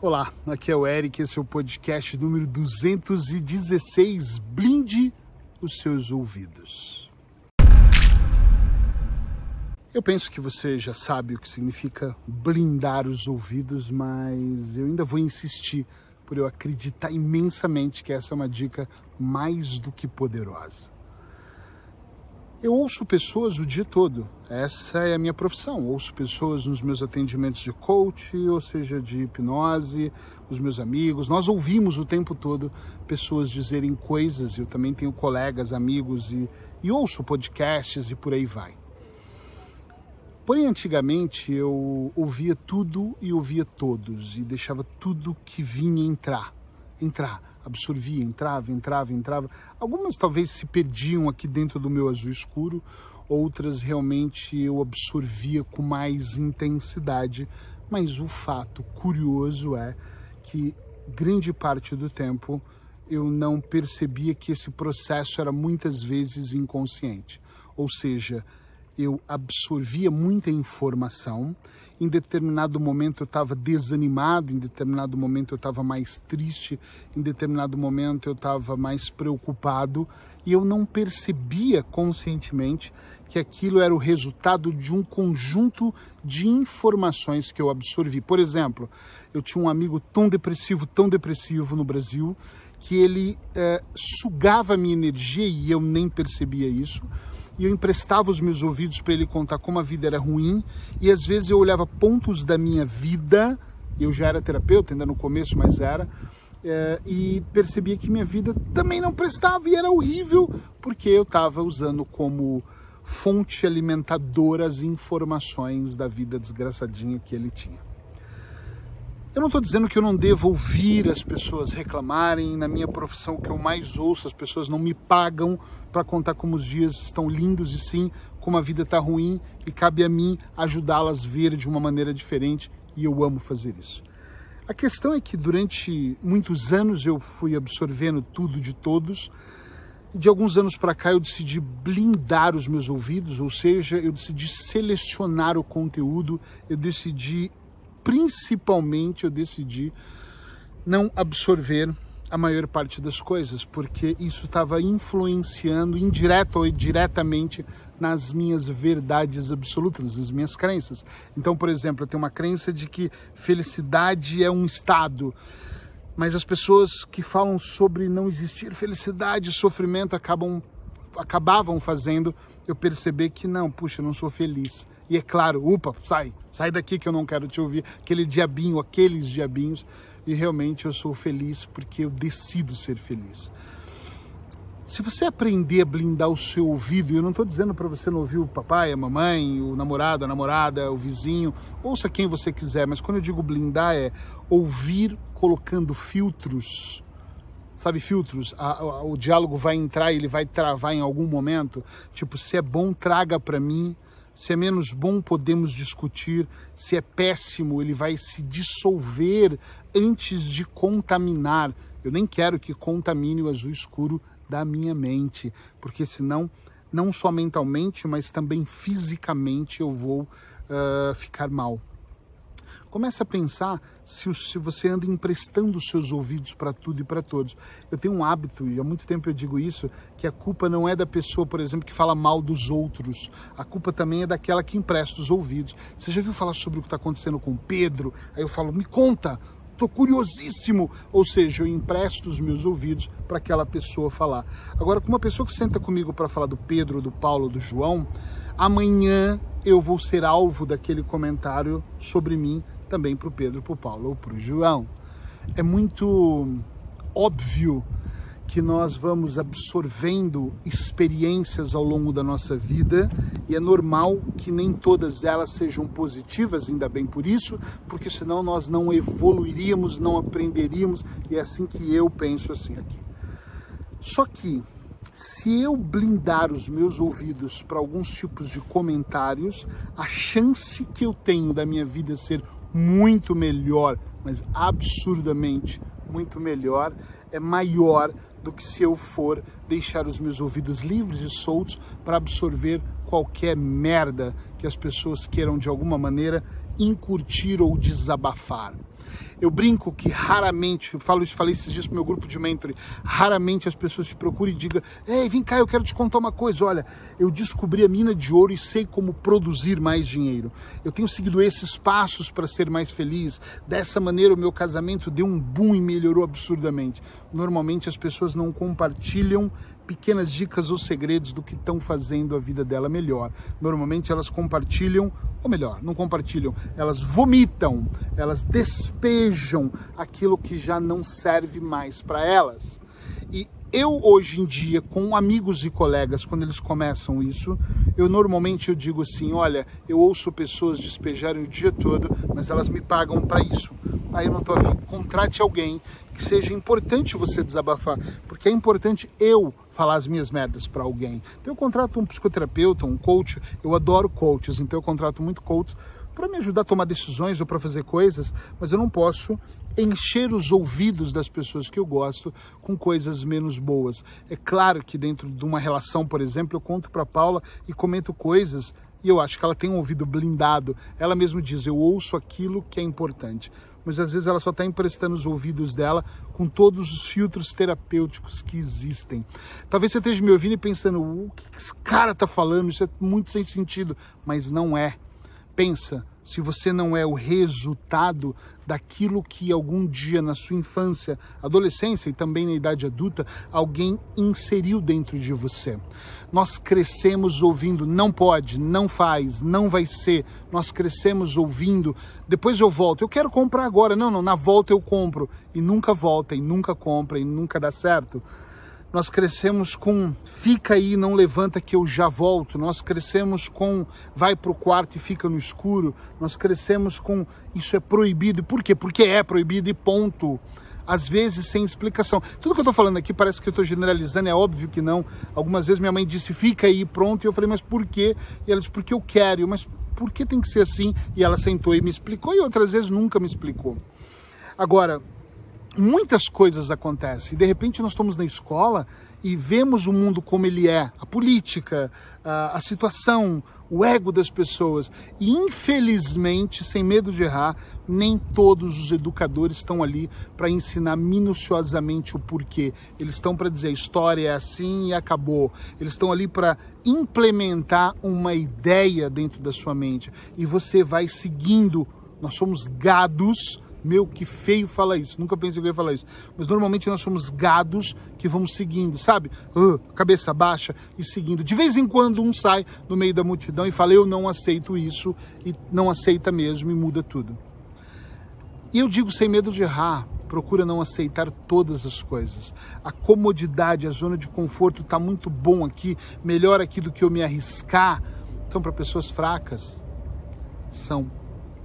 Olá, aqui é o Eric, esse é o podcast número 216. Blinde os seus ouvidos. Eu penso que você já sabe o que significa blindar os ouvidos, mas eu ainda vou insistir por eu acreditar imensamente que essa é uma dica mais do que poderosa. Eu ouço pessoas o dia todo. Essa é a minha profissão. Ouço pessoas nos meus atendimentos de coach, ou seja, de hipnose, os meus amigos. Nós ouvimos o tempo todo pessoas dizerem coisas. Eu também tenho colegas, amigos e, e ouço podcasts e por aí vai. Porém, antigamente eu ouvia tudo e ouvia todos e deixava tudo que vinha entrar, entrar absorvia, entrava, entrava, entrava. Algumas talvez se perdiam aqui dentro do meu azul escuro, outras realmente eu absorvia com mais intensidade. Mas o fato curioso é que grande parte do tempo eu não percebia que esse processo era muitas vezes inconsciente. Ou seja, eu absorvia muita informação. Em determinado momento eu estava desanimado, em determinado momento eu estava mais triste, em determinado momento eu estava mais preocupado e eu não percebia conscientemente que aquilo era o resultado de um conjunto de informações que eu absorvi. Por exemplo, eu tinha um amigo tão depressivo, tão depressivo no Brasil, que ele é, sugava a minha energia e eu nem percebia isso e eu emprestava os meus ouvidos para ele contar como a vida era ruim. E às vezes eu olhava pontos da minha vida, eu já era terapeuta ainda no começo, mas era, é, e percebia que minha vida também não prestava e era horrível porque eu estava usando como fonte alimentadora as informações da vida desgraçadinha que ele tinha. Eu não estou dizendo que eu não devo ouvir as pessoas reclamarem. Na minha profissão, que eu mais ouço, as pessoas não me pagam para contar como os dias estão lindos e sim como a vida está ruim e cabe a mim ajudá-las a ver de uma maneira diferente e eu amo fazer isso. A questão é que durante muitos anos eu fui absorvendo tudo de todos. De alguns anos para cá eu decidi blindar os meus ouvidos, ou seja, eu decidi selecionar o conteúdo, eu decidi principalmente eu decidi não absorver a maior parte das coisas, porque isso estava influenciando indireta ou diretamente nas minhas verdades absolutas, nas minhas crenças. Então, por exemplo, eu tenho uma crença de que felicidade é um estado, mas as pessoas que falam sobre não existir felicidade sofrimento acabam acabavam fazendo eu perceber que não, puxa, eu não sou feliz. E é claro, upa, sai, sai daqui que eu não quero te ouvir, aquele diabinho, aqueles diabinhos. E realmente eu sou feliz porque eu decido ser feliz. Se você aprender a blindar o seu ouvido, eu não estou dizendo para você não ouvir o papai, a mamãe, o namorado, a namorada, o vizinho, ouça quem você quiser, mas quando eu digo blindar é ouvir colocando filtros sabe, filtros. A, a, o diálogo vai entrar ele vai travar em algum momento. Tipo, se é bom, traga para mim. Se é menos bom, podemos discutir. Se é péssimo, ele vai se dissolver antes de contaminar. Eu nem quero que contamine o azul escuro da minha mente, porque senão, não só mentalmente, mas também fisicamente eu vou uh, ficar mal. Comece a pensar se, se você anda emprestando os seus ouvidos para tudo e para todos. Eu tenho um hábito, e há muito tempo eu digo isso, que a culpa não é da pessoa, por exemplo, que fala mal dos outros. A culpa também é daquela que empresta os ouvidos. Você já viu falar sobre o que está acontecendo com Pedro? Aí eu falo, me conta, estou curiosíssimo. Ou seja, eu empresto os meus ouvidos para aquela pessoa falar. Agora, com uma pessoa que senta comigo para falar do Pedro, do Paulo, do João, amanhã eu vou ser alvo daquele comentário sobre mim também para o Pedro, para o Paulo ou para o João. É muito óbvio que nós vamos absorvendo experiências ao longo da nossa vida e é normal que nem todas elas sejam positivas, ainda bem por isso, porque senão nós não evoluiríamos, não aprenderíamos e é assim que eu penso assim aqui. Só que se eu blindar os meus ouvidos para alguns tipos de comentários, a chance que eu tenho da minha vida ser muito melhor, mas absurdamente muito melhor, é maior do que se eu for deixar os meus ouvidos livres e soltos para absorver qualquer merda que as pessoas queiram de alguma maneira incurtir ou desabafar. Eu brinco que raramente, eu falo falei esses dias pro meu grupo de mentoring, raramente as pessoas te procuram e digam, ei, vem cá, eu quero te contar uma coisa, olha, eu descobri a mina de ouro e sei como produzir mais dinheiro. Eu tenho seguido esses passos para ser mais feliz. Dessa maneira o meu casamento deu um boom e melhorou absurdamente. Normalmente as pessoas não compartilham pequenas dicas ou segredos do que estão fazendo a vida dela melhor. Normalmente elas compartilham, ou melhor, não compartilham, elas vomitam, elas despejam aquilo que já não serve mais para elas. E eu hoje em dia, com amigos e colegas, quando eles começam isso, eu normalmente eu digo assim, olha, eu ouço pessoas despejarem o dia todo, mas elas me pagam para isso. Aí eu não estou afim. Contrate alguém que seja importante você desabafar, porque é importante eu falar as minhas merdas para alguém. Então eu contrato um psicoterapeuta, um coach, eu adoro coaches, então eu contrato muito coaches para me ajudar a tomar decisões ou para fazer coisas, mas eu não posso encher os ouvidos das pessoas que eu gosto com coisas menos boas. É claro que dentro de uma relação, por exemplo, eu conto para Paula e comento coisas e eu acho que ela tem um ouvido blindado. Ela mesma diz: eu ouço aquilo que é importante. Mas às vezes ela só está emprestando os ouvidos dela com todos os filtros terapêuticos que existem. Talvez você esteja me ouvindo e pensando: o que esse cara está falando? Isso é muito sem sentido. Mas não é. Pensa, se você não é o resultado daquilo que algum dia na sua infância, adolescência e também na idade adulta, alguém inseriu dentro de você. Nós crescemos ouvindo não pode, não faz, não vai ser. Nós crescemos ouvindo depois eu volto. Eu quero comprar agora. Não, não, na volta eu compro e nunca volta e nunca compra e nunca dá certo. Nós crescemos com fica aí, não levanta que eu já volto. Nós crescemos com vai para o quarto e fica no escuro. Nós crescemos com isso é proibido. Por quê? Porque é proibido e ponto. Às vezes sem explicação. Tudo que eu estou falando aqui parece que eu estou generalizando, é óbvio que não. Algumas vezes minha mãe disse fica aí, pronto. E eu falei, mas por quê? E ela disse, porque eu quero. Mas por que tem que ser assim? E ela sentou e me explicou, e outras vezes nunca me explicou. Agora, muitas coisas acontecem. De repente nós estamos na escola e vemos o mundo como ele é, a política, a, a situação, o ego das pessoas. E infelizmente, sem medo de errar, nem todos os educadores estão ali para ensinar minuciosamente o porquê. Eles estão para dizer a história é assim e acabou. Eles estão ali para implementar uma ideia dentro da sua mente. E você vai seguindo. Nós somos gados meu, que feio fala isso. Nunca pensei que eu ia falar isso. Mas normalmente nós somos gados que vamos seguindo, sabe? Uh, cabeça baixa e seguindo. De vez em quando um sai no meio da multidão e fala: Eu não aceito isso, e não aceita mesmo e muda tudo. E eu digo sem medo de errar, procura não aceitar todas as coisas. A comodidade, a zona de conforto está muito bom aqui, melhor aqui do que eu me arriscar. Então, para pessoas fracas, são.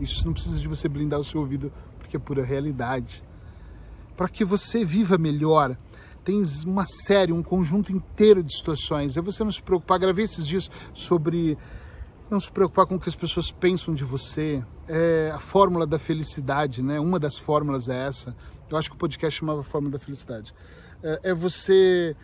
Isso não precisa de você blindar o seu ouvido que é pura realidade. Para que você viva melhor, tem uma série, um conjunto inteiro de situações. É você não se preocupar. Gravei esses dias sobre não se preocupar com o que as pessoas pensam de você. É a fórmula da felicidade, né? Uma das fórmulas é essa. Eu acho que o podcast chamava Fórmula da Felicidade. É, é você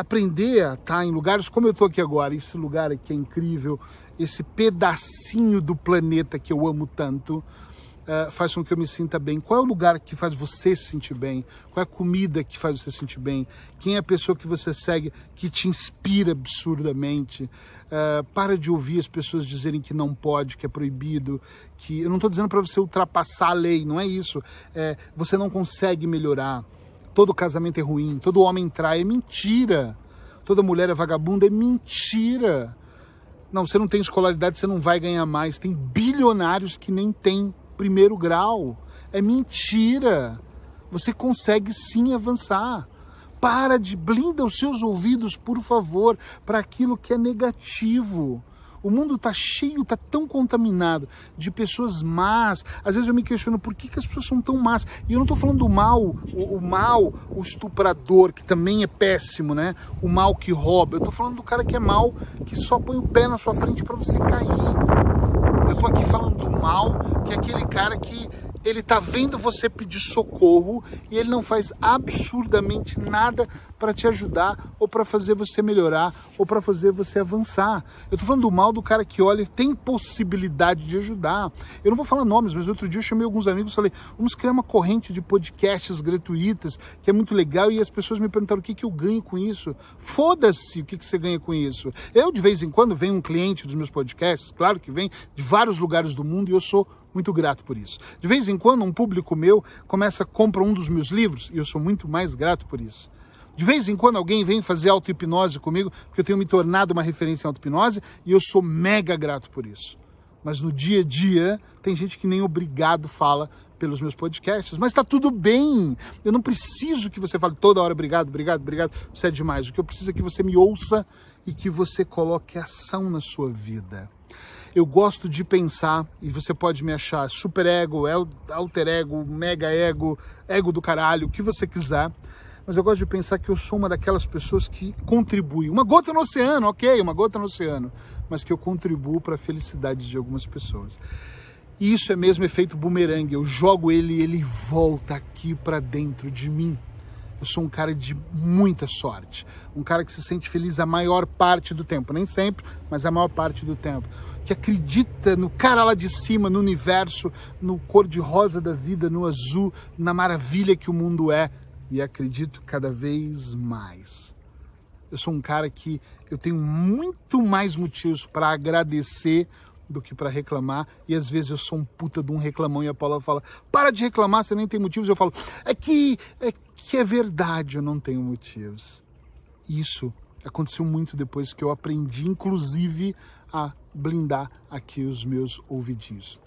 aprender a estar em lugares como eu estou aqui agora, esse lugar aqui é incrível, esse pedacinho do planeta que eu amo tanto, uh, faz com que eu me sinta bem? Qual é o lugar que faz você se sentir bem? Qual é a comida que faz você se sentir bem? Quem é a pessoa que você segue que te inspira absurdamente? Uh, para de ouvir as pessoas dizerem que não pode, que é proibido, que eu não estou dizendo para você ultrapassar a lei, não é isso. É, você não consegue melhorar. Todo casamento é ruim, todo homem trai, é mentira. Toda mulher é vagabunda, é mentira. Não, você não tem escolaridade, você não vai ganhar mais. Tem bilionários que nem têm primeiro grau. É mentira. Você consegue sim avançar. Para de blinda os seus ouvidos, por favor, para aquilo que é negativo. O mundo está cheio, está tão contaminado de pessoas más. Às vezes eu me questiono por que, que as pessoas são tão más. E eu não estou falando do mal, o, o, mal, o estuprador, que também é péssimo, né? O mal que rouba. Eu estou falando do cara que é mal, que só põe o pé na sua frente para você cair. Eu tô aqui falando do mal, que é aquele cara que, ele tá vendo você pedir socorro e ele não faz absurdamente nada para te ajudar ou para fazer você melhorar ou para fazer você avançar. Eu tô falando do mal do cara que olha, tem possibilidade de ajudar. Eu não vou falar nomes, mas outro dia eu chamei alguns amigos e falei: "Vamos criar uma corrente de podcasts gratuitas, que é muito legal" e as pessoas me perguntaram: "O que que eu ganho com isso?" Foda-se, o que que você ganha com isso? Eu de vez em quando vem um cliente dos meus podcasts, claro que vem de vários lugares do mundo e eu sou muito grato por isso. De vez em quando, um público meu começa a comprar um dos meus livros e eu sou muito mais grato por isso. De vez em quando alguém vem fazer auto-hipnose comigo, porque eu tenho me tornado uma referência em auto-hipnose e eu sou mega grato por isso. Mas no dia a dia, tem gente que nem obrigado fala pelos meus podcasts, mas tá tudo bem. Eu não preciso que você fale toda hora obrigado, obrigado, obrigado, você é demais. O que eu preciso é que você me ouça e que você coloque ação na sua vida. Eu gosto de pensar, e você pode me achar super ego, alter ego, mega ego, ego do caralho, o que você quiser, mas eu gosto de pensar que eu sou uma daquelas pessoas que contribui. Uma gota no oceano, ok, uma gota no oceano, mas que eu contribuo para a felicidade de algumas pessoas. E isso é mesmo efeito bumerangue. Eu jogo ele e ele volta aqui para dentro de mim. Eu sou um cara de muita sorte, um cara que se sente feliz a maior parte do tempo, nem sempre, mas a maior parte do tempo. Que acredita no cara lá de cima, no universo, no cor de rosa da vida, no azul, na maravilha que o mundo é e acredito cada vez mais. Eu sou um cara que eu tenho muito mais motivos para agradecer do que para reclamar. E às vezes eu sou um puta de um reclamão e a Paula fala: para de reclamar, você nem tem motivos. Eu falo: é que é, que é verdade, eu não tenho motivos. Isso aconteceu muito depois que eu aprendi, inclusive, a blindar aqui os meus ouvidinhos.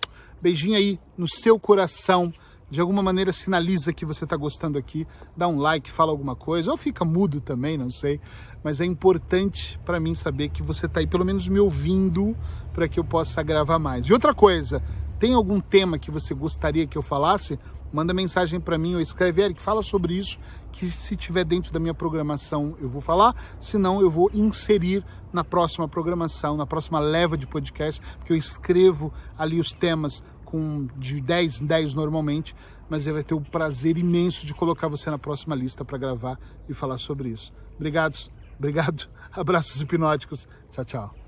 Beijinho aí no seu coração de alguma maneira sinaliza que você está gostando aqui, dá um like, fala alguma coisa, ou fica mudo também, não sei. Mas é importante para mim saber que você está aí, pelo menos me ouvindo, para que eu possa gravar mais. E outra coisa, tem algum tema que você gostaria que eu falasse? Manda mensagem para mim ou escreve, Eric, fala sobre isso, que se tiver dentro da minha programação eu vou falar, senão eu vou inserir na próxima programação, na próxima leva de podcast, porque eu escrevo ali os temas com de 10 em 10 normalmente, mas ele vai ter o prazer imenso de colocar você na próxima lista para gravar e falar sobre isso. Obrigados, obrigado, abraços hipnóticos, tchau, tchau.